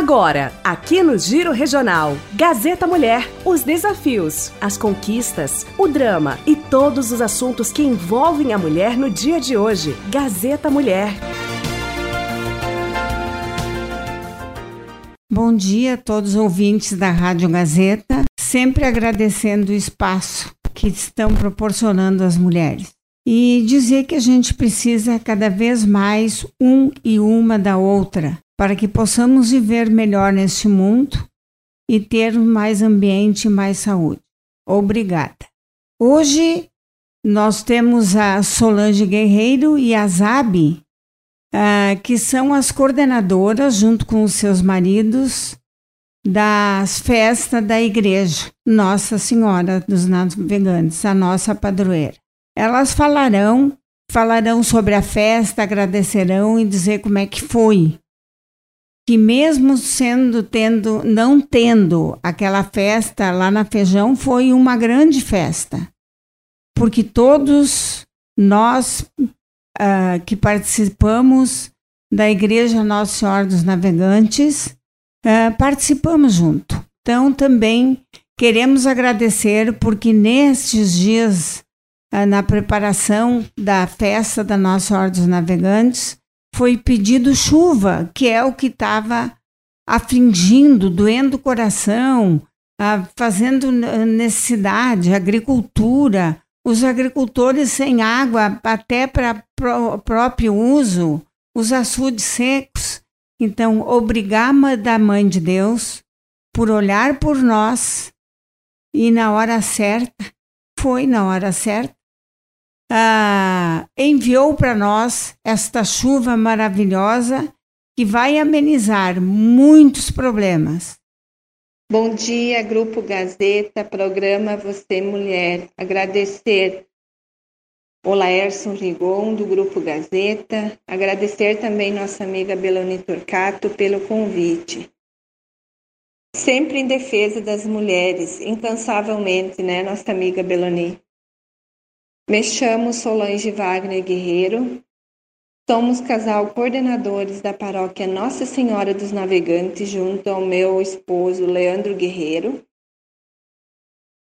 Agora, aqui no Giro Regional, Gazeta Mulher, os desafios, as conquistas, o drama e todos os assuntos que envolvem a mulher no dia de hoje. Gazeta Mulher. Bom dia a todos os ouvintes da Rádio Gazeta, sempre agradecendo o espaço que estão proporcionando às mulheres. E dizer que a gente precisa cada vez mais um e uma da outra, para que possamos viver melhor neste mundo e ter mais ambiente e mais saúde. Obrigada. Hoje nós temos a Solange Guerreiro e a Zabi, uh, que são as coordenadoras, junto com os seus maridos, das festas da igreja Nossa Senhora dos Navegantes, a nossa padroeira. Elas falarão, falarão sobre a festa, agradecerão e dizer como é que foi que mesmo sendo tendo não tendo aquela festa lá na Feijão foi uma grande festa. Porque todos nós uh, que participamos da Igreja Nossa Senhora dos Navegantes uh, participamos junto. Então também queremos agradecer porque nestes dias uh, na preparação da festa da Nossa Senhora dos Navegantes foi pedido chuva, que é o que estava afligindo, doendo o coração, fazendo necessidade, agricultura, os agricultores sem água até para próprio uso, os açudes secos. Então, obrigada da Mãe de Deus por olhar por nós e na hora certa, foi na hora certa, ah, enviou para nós esta chuva maravilhosa que vai amenizar muitos problemas. Bom dia, Grupo Gazeta, programa Você Mulher. Agradecer o Laércio Rigon, do Grupo Gazeta. Agradecer também nossa amiga Beloni Turcato pelo convite. Sempre em defesa das mulheres, incansavelmente, né, nossa amiga Beloni? Me chamo Solange Wagner Guerreiro. Somos casal coordenadores da paróquia Nossa Senhora dos Navegantes, junto ao meu esposo Leandro Guerreiro.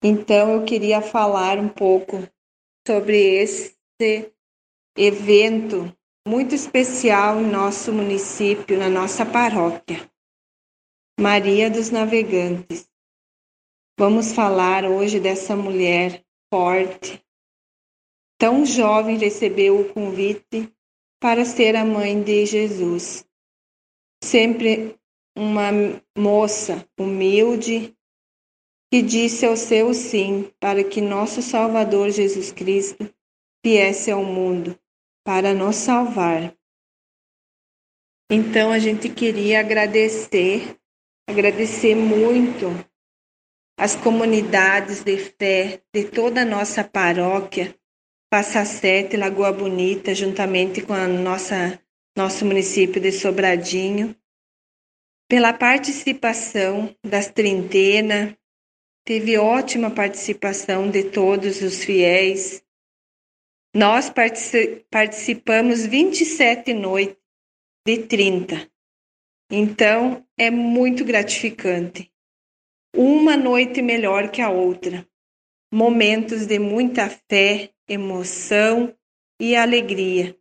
Então, eu queria falar um pouco sobre esse evento muito especial em nosso município, na nossa paróquia. Maria dos Navegantes. Vamos falar hoje dessa mulher forte, tão jovem recebeu o convite para ser a mãe de Jesus. Sempre uma moça humilde que disse ao seu sim para que nosso Salvador Jesus Cristo viesse ao mundo para nos salvar. Então a gente queria agradecer, agradecer muito as comunidades de fé de toda a nossa paróquia Passa Sete, Lagoa Bonita, juntamente com a nossa nosso município de Sobradinho, pela participação das trintenas, teve ótima participação de todos os fiéis. Nós participamos 27 noites de 30. Então, é muito gratificante. Uma noite melhor que a outra. Momentos de muita fé, emoção e alegria,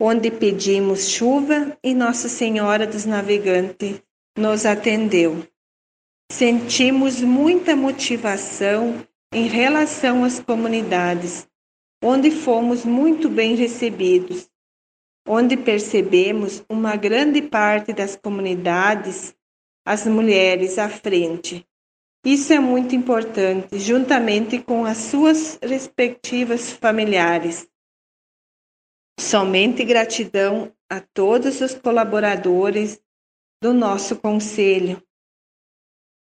onde pedimos chuva e Nossa Senhora dos Navegantes nos atendeu. Sentimos muita motivação em relação às comunidades, onde fomos muito bem recebidos, onde percebemos uma grande parte das comunidades, as mulheres à frente, isso é muito importante, juntamente com as suas respectivas familiares. Somente gratidão a todos os colaboradores do nosso conselho.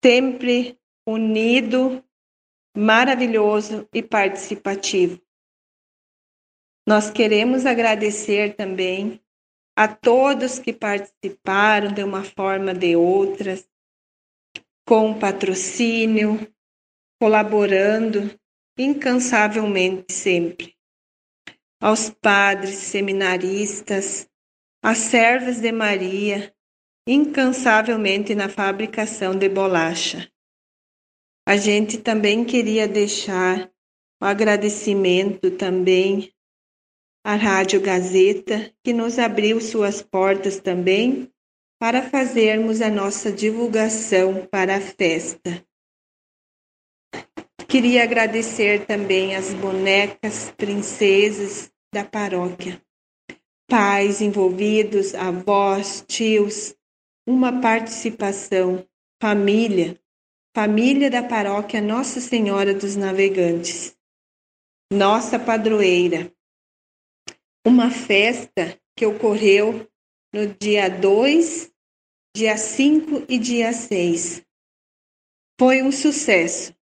Sempre unido, maravilhoso e participativo. Nós queremos agradecer também a todos que participaram de uma forma ou de outras, com patrocínio, colaborando incansavelmente sempre. Aos padres, seminaristas, às servas de Maria, incansavelmente na fabricação de bolacha. A gente também queria deixar o agradecimento também à Rádio Gazeta, que nos abriu suas portas também para fazermos a nossa divulgação para a festa. Queria agradecer também às bonecas princesas da paróquia, pais envolvidos, avós, tios, uma participação, família, família da paróquia Nossa Senhora dos Navegantes, nossa padroeira. Uma festa que ocorreu no dia 2, dia 5 e dia 6. Foi um sucesso.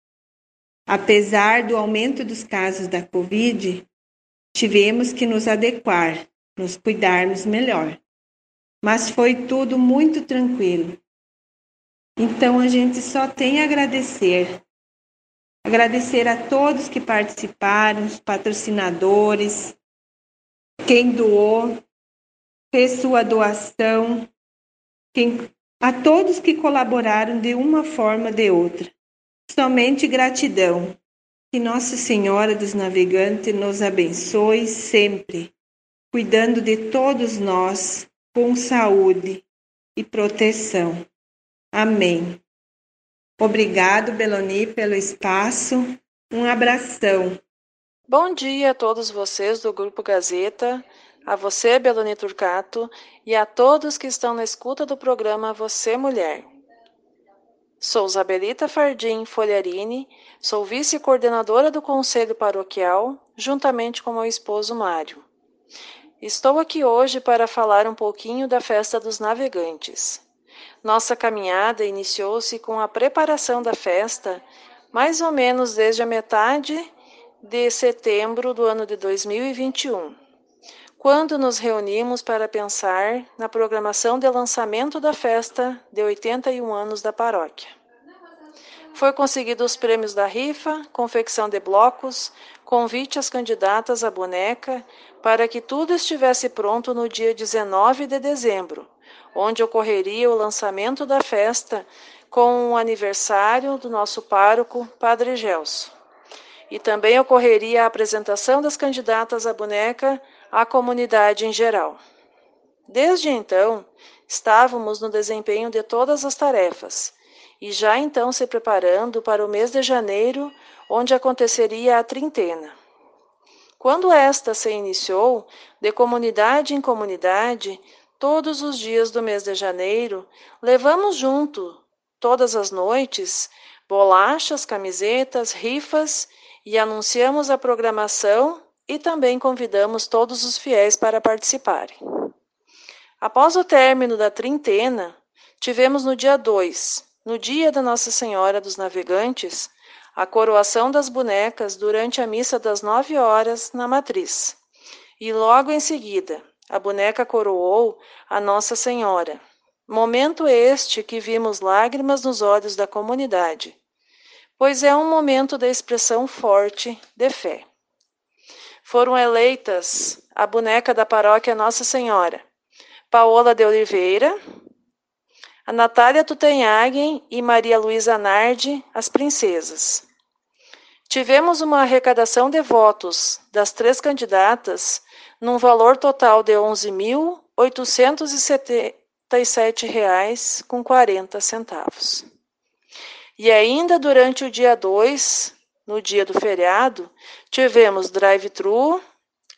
Apesar do aumento dos casos da Covid, tivemos que nos adequar, nos cuidarmos melhor mas foi tudo muito tranquilo. Então a gente só tem a agradecer. Agradecer a todos que participaram, os patrocinadores, quem doou, fez sua doação, quem, a todos que colaboraram de uma forma ou de outra. Somente gratidão. Que Nossa Senhora dos Navegantes nos abençoe sempre, cuidando de todos nós, com saúde e proteção. Amém. Obrigado, Beloni, pelo espaço. Um abração. Bom dia a todos vocês do Grupo Gazeta, a você, Beloni Turcato, e a todos que estão na escuta do programa Você Mulher. Sou Zabelita Fardim Folharini, sou vice-coordenadora do Conselho Paroquial, juntamente com meu esposo Mário. Estou aqui hoje para falar um pouquinho da Festa dos Navegantes. Nossa caminhada iniciou-se com a preparação da festa, mais ou menos desde a metade de setembro do ano de 2021, quando nos reunimos para pensar na programação de lançamento da festa de 81 anos da paróquia. Foi conseguido os prêmios da rifa, confecção de blocos, convite às candidatas à boneca, para que tudo estivesse pronto no dia 19 de dezembro, onde ocorreria o lançamento da festa com o aniversário do nosso pároco, Padre Gelso. E também ocorreria a apresentação das candidatas à boneca à comunidade em geral. Desde então, estávamos no desempenho de todas as tarefas e já então se preparando para o mês de janeiro, onde aconteceria a trintena. Quando esta se iniciou, de comunidade em comunidade, todos os dias do mês de janeiro, levamos junto, todas as noites, bolachas, camisetas, rifas e anunciamos a programação e também convidamos todos os fiéis para participarem. Após o término da trintena, tivemos no dia 2, no dia da Nossa Senhora dos Navegantes, a coroação das bonecas durante a missa das nove horas na matriz. E logo em seguida, a boneca coroou a Nossa Senhora. Momento este que vimos lágrimas nos olhos da comunidade, pois é um momento da expressão forte de fé. Foram eleitas a boneca da paróquia Nossa Senhora, Paola de Oliveira, a Natália Tutanhagen e Maria Luísa Nardi, as princesas. Tivemos uma arrecadação de votos das três candidatas num valor total de R$ 11.877,40. E ainda durante o dia 2, no dia do feriado, tivemos drive-thru,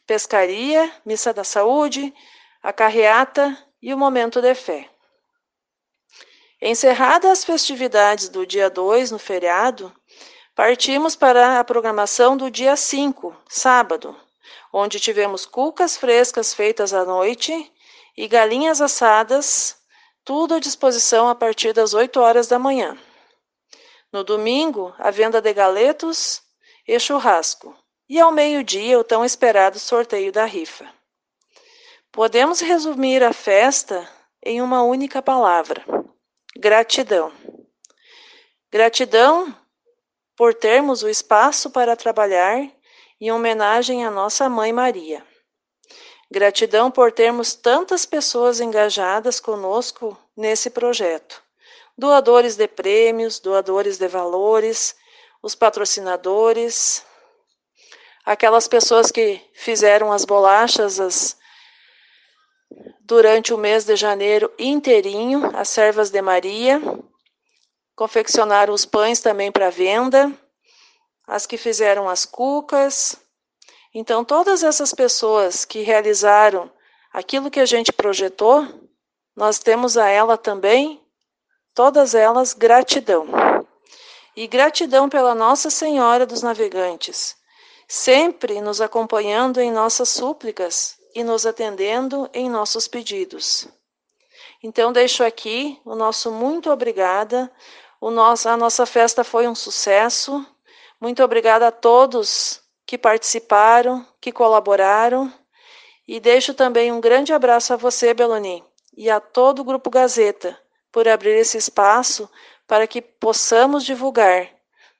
pescaria, missa da saúde, a carreata e o momento de fé. Encerradas as festividades do dia 2 no feriado, partimos para a programação do dia 5, sábado, onde tivemos cucas frescas feitas à noite e galinhas assadas, tudo à disposição a partir das 8 horas da manhã. No domingo, a venda de galetos e churrasco, e ao meio-dia o tão esperado sorteio da rifa. Podemos resumir a festa em uma única palavra Gratidão. Gratidão por termos o espaço para trabalhar em homenagem à nossa Mãe Maria. Gratidão por termos tantas pessoas engajadas conosco nesse projeto. Doadores de prêmios, doadores de valores, os patrocinadores, aquelas pessoas que fizeram as bolachas as, durante o mês de janeiro inteirinho, as servas de Maria, confeccionaram os pães também para venda, as que fizeram as cucas. Então, todas essas pessoas que realizaram aquilo que a gente projetou, nós temos a ela também, todas elas, gratidão. E gratidão pela Nossa Senhora dos Navegantes, sempre nos acompanhando em nossas súplicas e nos atendendo em nossos pedidos. Então, deixo aqui o nosso muito obrigada. O nosso, a nossa festa foi um sucesso. Muito obrigada a todos que participaram, que colaboraram. E deixo também um grande abraço a você, Beloni, e a todo o Grupo Gazeta, por abrir esse espaço para que possamos divulgar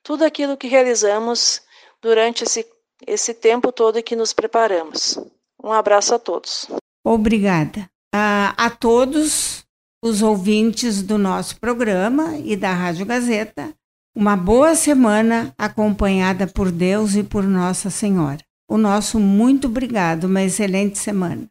tudo aquilo que realizamos durante esse, esse tempo todo que nos preparamos. Um abraço a todos. Obrigada. A, a todos os ouvintes do nosso programa e da Rádio Gazeta, uma boa semana acompanhada por Deus e por Nossa Senhora. O nosso muito obrigado, uma excelente semana.